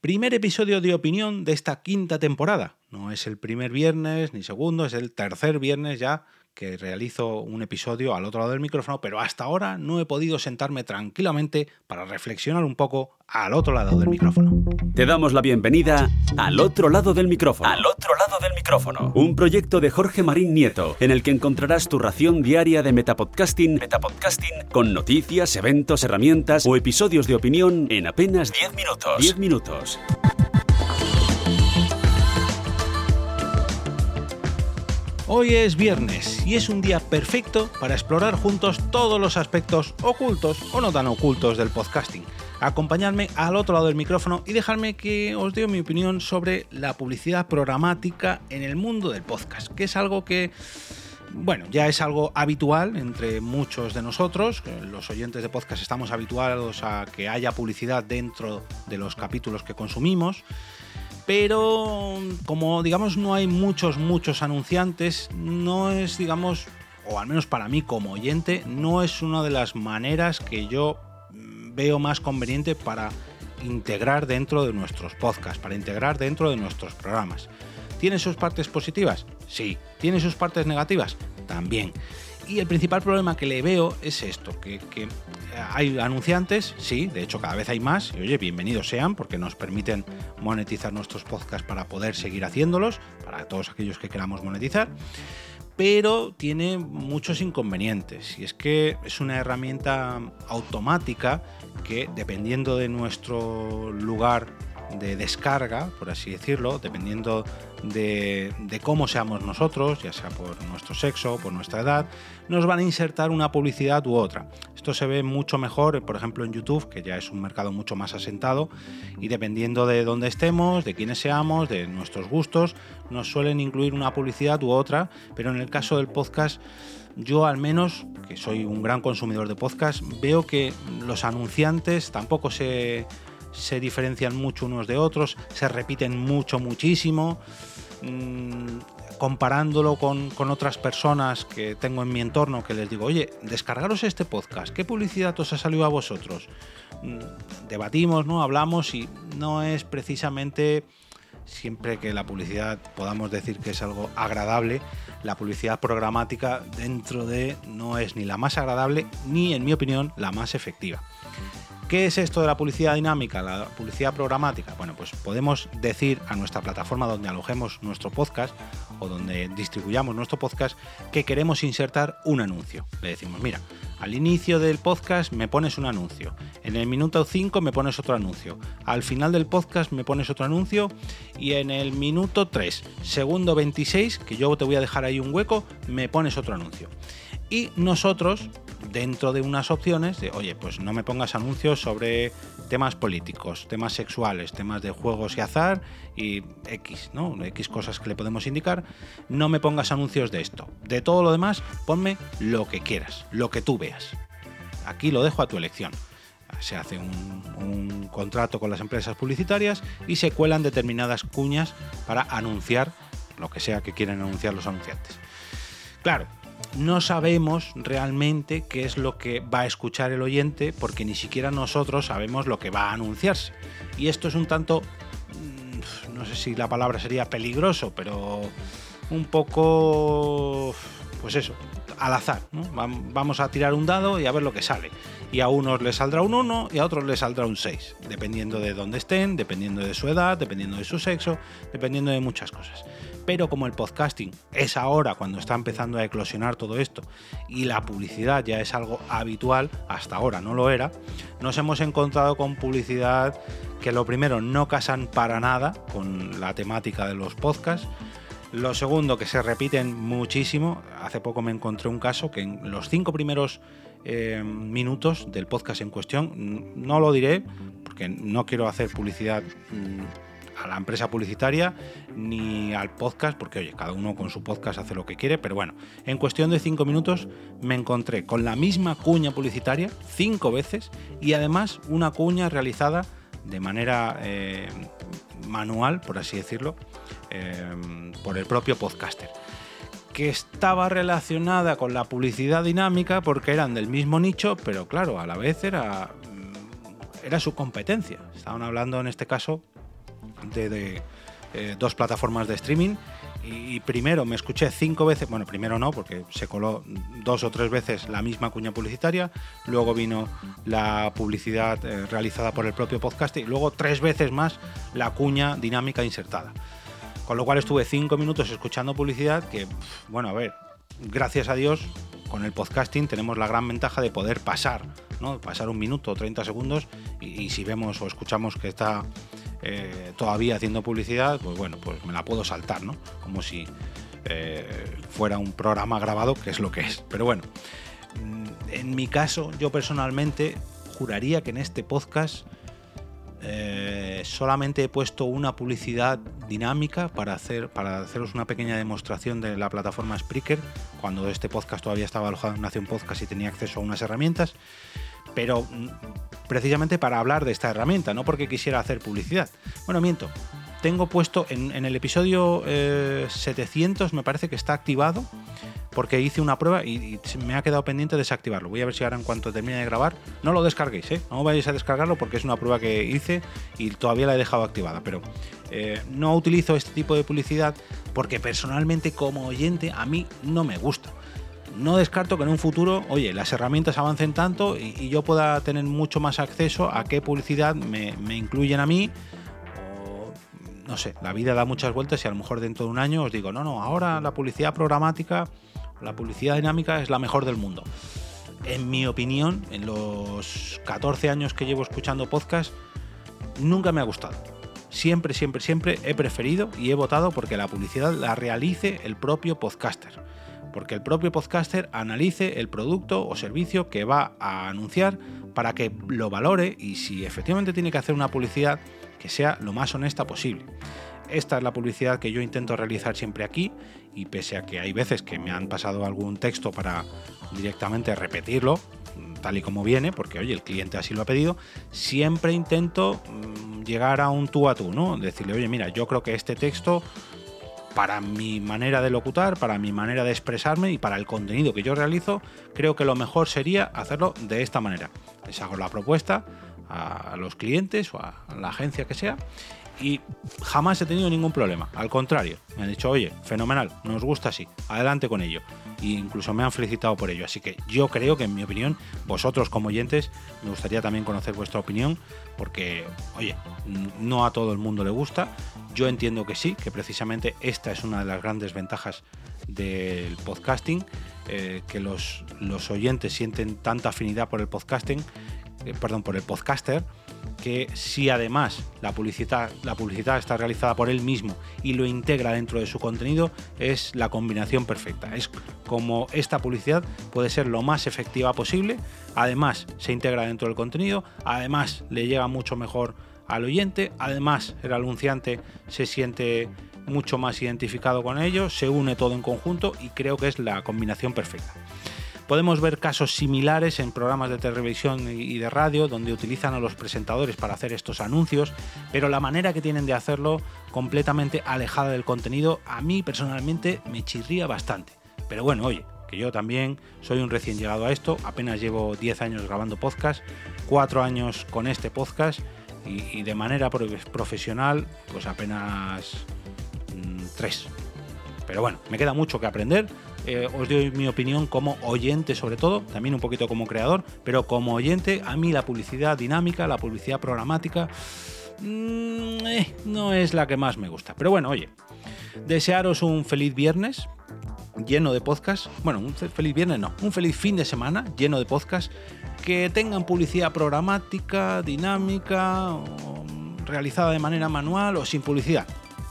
Primer episodio de opinión de esta quinta temporada. No es el primer viernes ni segundo, es el tercer viernes ya que realizo un episodio al otro lado del micrófono, pero hasta ahora no he podido sentarme tranquilamente para reflexionar un poco al otro lado del micrófono. Te damos la bienvenida al otro lado del micrófono. Al otro lado del micrófono. Un proyecto de Jorge Marín Nieto, en el que encontrarás tu ración diaria de metapodcasting, metapodcasting con noticias, eventos, herramientas o episodios de opinión en apenas 10 minutos. 10 minutos. Hoy es viernes y es un día perfecto para explorar juntos todos los aspectos ocultos o no tan ocultos del podcasting. Acompañadme al otro lado del micrófono y dejarme que os dé mi opinión sobre la publicidad programática en el mundo del podcast, que es algo que bueno, ya es algo habitual entre muchos de nosotros. Los oyentes de podcast estamos habituados a que haya publicidad dentro de los capítulos que consumimos pero como digamos no hay muchos, muchos anunciantes, no es, digamos, o al menos para mí como oyente, no es una de las maneras que yo veo más conveniente para integrar dentro de nuestros podcasts, para integrar dentro de nuestros programas. ¿Tiene sus partes positivas? Sí. ¿Tiene sus partes negativas? También. Y el principal problema que le veo es esto, que, hay anunciantes, sí, de hecho cada vez hay más, y oye, bienvenidos sean, porque nos permiten monetizar nuestros podcasts para poder seguir haciéndolos, para todos aquellos que queramos monetizar, pero tiene muchos inconvenientes, y es que es una herramienta automática que dependiendo de nuestro lugar de descarga, por así decirlo, dependiendo de, cómo seamos nosotros, ya sea por nuestro sexo, por nuestra edad, nos van a insertar una publicidad u otra. Esto se ve mucho mejor, por ejemplo, en YouTube, que ya es un mercado mucho más asentado, y dependiendo de dónde estemos, de quiénes seamos, de nuestros gustos, nos suelen incluir una publicidad u otra, pero en el caso del podcast, yo al menos, que soy un gran consumidor de podcast, veo que los anunciantes tampoco se se diferencian mucho unos de otros, se repiten mucho, muchísimo. Mm, comparándolo con, otras personas que tengo en mi entorno que les digo, oye, descargaros este podcast, ¿qué publicidad os ha salido a vosotros? Mm, debatimos, ¿no? Hablamos y no es precisamente siempre que la publicidad podamos decir que es algo agradable, la publicidad programática dentro de no es ni la más agradable ni, en mi opinión, la más efectiva. ¿Qué es esto de la publicidad dinámica, la publicidad programática? Bueno, pues podemos decir a nuestra plataforma donde alojemos nuestro podcast o donde distribuyamos nuestro podcast que queremos insertar un anuncio. Le decimos, mira, al inicio del podcast me pones un anuncio, en el minuto 5 me pones otro anuncio, al final del podcast me pones otro anuncio y en el minuto 3, segundo 26, que yo te voy a dejar ahí un hueco, me pones otro anuncio. Y nosotros dentro de unas opciones de, oye, pues no me pongas anuncios sobre temas políticos, temas sexuales, temas de juegos y azar y X, ¿no? X cosas que le podemos indicar. No me pongas anuncios de esto. De todo lo demás, ponme lo que quieras, lo que tú veas. Aquí lo dejo a tu elección. Se hace un, un contrato con las empresas publicitarias y se cuelan determinadas cuñas para anunciar lo que sea que quieren anunciar los anunciantes. Claro, no sabemos realmente qué es lo que va a escuchar el oyente porque ni siquiera nosotros sabemos lo que va a anunciarse. Y esto es un tanto, mm, no sé si la palabra sería peligroso, pero un poco, pues eso, al azar. Vamos a tirar un dado y a ver lo que sale. Y a unos les saldrá un 1 y a otros les saldrá un 6, dependiendo de dónde estén, dependiendo de su edad, dependiendo de su sexo, dependiendo de muchas cosas pero como el podcasting es ahora cuando está empezando a eclosionar todo esto y la publicidad ya es algo habitual, hasta ahora no lo era, nos hemos encontrado con publicidad que lo primero no casan para nada con la temática de los podcasts, lo segundo que se repiten muchísimo, hace poco me encontré un caso que en los cinco primeros eh, minutos del podcast en cuestión, no lo diré porque no quiero hacer publicidad mm, a la empresa publicitaria ni al podcast, porque oye, cada uno con su podcast hace lo que quiere, pero bueno, en cuestión de cinco minutos me encontré con la misma cuña publicitaria cinco veces y además una cuña realizada de manera eh, manual, por así decirlo, eh, por el propio podcaster que estaba relacionada con la publicidad dinámica porque eran del mismo nicho, pero claro, a la vez era, mm, era su competencia. Estaban hablando en este caso de, eh, dos plataformas de streaming y primero me escuché cinco veces, bueno, primero no, porque se coló dos o tres veces la misma cuña publicitaria, luego vino la publicidad eh, realizada por el propio podcast y luego tres veces más la cuña dinámica insertada. Con lo cual estuve cinco minutos escuchando publicidad que, bueno, a ver, gracias a Dios, con el podcasting tenemos la gran ventaja de poder pasar, ¿no? Pasar un minuto o 30 segundos y si vemos o escuchamos que está eh, todavía haciendo publicidad, pues bueno, pues me la puedo saltar, ¿no? Como si eh, fuera un programa grabado, que es lo que es. Pero bueno, mm, en mi caso, yo personalmente juraría que en este podcast eh, solamente he puesto una publicidad dinámica para, hacer, para haceros una pequeña demostración de la plataforma Spreaker, cuando este podcast todavía estaba alojado en Nación Podcast y tenía acceso a unas herramientas pero mm, precisamente para hablar de esta herramienta, no porque quisiera hacer publicidad. Bueno, miento. Tengo puesto en, el episodio 700, eh, me parece que está activado, porque hice una prueba y, me ha quedado pendiente desactivarlo. Voy a ver si ahora en cuanto termine de grabar, no lo descarguéis, ¿eh? no vayáis a descargarlo porque es una prueba que hice y todavía la he dejado activada, pero eh, no utilizo este tipo de publicidad porque personalmente como oyente a mí no me gusta no descarto que en un futuro, oye, las herramientas avancen tanto y, yo pueda tener mucho más acceso a qué publicidad me, incluyen a mí. No sé, la vida da muchas vueltas y a lo mejor dentro de un año os digo, no, no, ahora la publicidad programática, la publicidad dinámica es la mejor del mundo. En mi opinión, en los 14 años que llevo escuchando podcast, nunca me ha gustado. Siempre, siempre, siempre he preferido y he votado porque la publicidad la realice el propio podcaster porque el propio podcaster analice el producto o servicio que va a anunciar para que lo valore y si efectivamente tiene que hacer una publicidad que sea lo más honesta posible. Esta es la publicidad que yo intento realizar siempre aquí y pese a que hay veces que me han pasado algún texto para directamente repetirlo, tal y como viene, porque oye, el cliente así lo ha pedido, siempre intento mm, llegar a un tú a tú, ¿no? Decirle, oye, mira, yo creo que este texto para mi manera de locutar, para mi manera de expresarme y para el contenido que yo realizo, creo que lo mejor sería hacerlo de esta manera. Les hago la propuesta a los clientes o a la agencia que sea y jamás he tenido ningún problema. Al contrario, me han dicho, oye, fenomenal, nos gusta así, adelante con ello. E incluso me han felicitado por ello. Así que yo creo que, en mi opinión, vosotros como oyentes, me gustaría también conocer vuestra opinión, porque, oye, no a todo el mundo le gusta. Yo entiendo que sí, que precisamente esta es una de las grandes ventajas del podcasting, eh, que los, los oyentes sienten tanta afinidad por el podcasting, eh, perdón, por el podcaster que si además la publicidad, la publicidad está realizada por él mismo y lo integra dentro de su contenido, es la combinación perfecta. Es como esta publicidad puede ser lo más efectiva posible, además se integra dentro del contenido, además le llega mucho mejor al oyente, además el anunciante se siente mucho más identificado con ello, se une todo en conjunto y creo que es la combinación perfecta. Podemos ver casos similares en programas de televisión y de radio donde utilizan a los presentadores para hacer estos anuncios, pero la manera que tienen de hacerlo completamente alejada del contenido a mí personalmente me chirría bastante. Pero bueno, oye, que yo también soy un recién llegado a esto, apenas llevo 10 años grabando podcast, 4 años con este podcast y, de manera profesional pues apenas 3. Mm, pero bueno, me queda mucho que aprender, eh, os doy mi opinión como oyente sobre todo, también un poquito como creador, pero como oyente a mí la publicidad dinámica, la publicidad programática, mm, eh, no es la que más me gusta. Pero bueno, oye, desearos un feliz viernes lleno de podcast, bueno, un feliz viernes no, un feliz fin de semana lleno de podcast, que tengan publicidad programática, dinámica, realizada de manera manual o sin publicidad,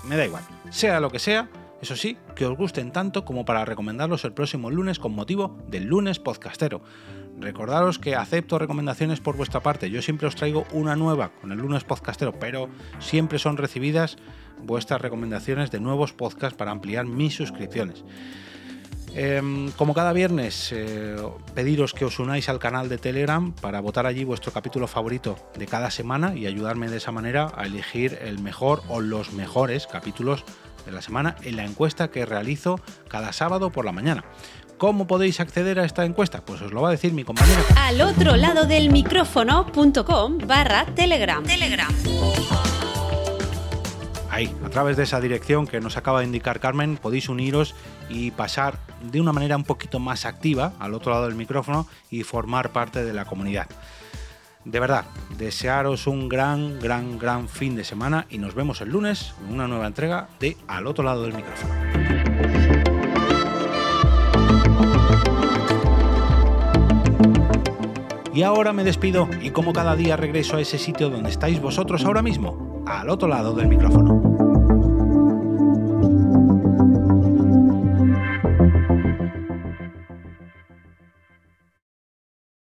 me da igual, sea lo que sea, eso sí, que os gusten tanto como para recomendarlos el próximo lunes con motivo del lunes podcastero. Recordaros que acepto recomendaciones por vuestra parte. Yo siempre os traigo una nueva con el lunes podcastero, pero siempre son recibidas vuestras recomendaciones de nuevos podcasts para ampliar mis suscripciones. Em, como cada viernes, eh, pediros que os unáis al canal de Telegram para votar allí vuestro capítulo favorito de cada semana y ayudarme de esa manera a elegir el mejor o los mejores capítulos de la semana en la encuesta que realizo cada sábado por la mañana. ¿Cómo podéis acceder a esta encuesta? Pues os lo va a decir mi compañero. Al otro lado del micrófono.com barra telegram. telegram. Ahí, a través de esa dirección que nos acaba de indicar Carmen, podéis uniros y pasar de una manera un poquito más activa al otro lado del micrófono y formar parte de la comunidad. De verdad, desearos un gran, gran, gran fin de semana y nos vemos el lunes en una nueva entrega de Al otro lado del micrófono. Y ahora me despido y como cada día regreso a ese sitio donde estáis vosotros ahora mismo, al otro lado del micrófono.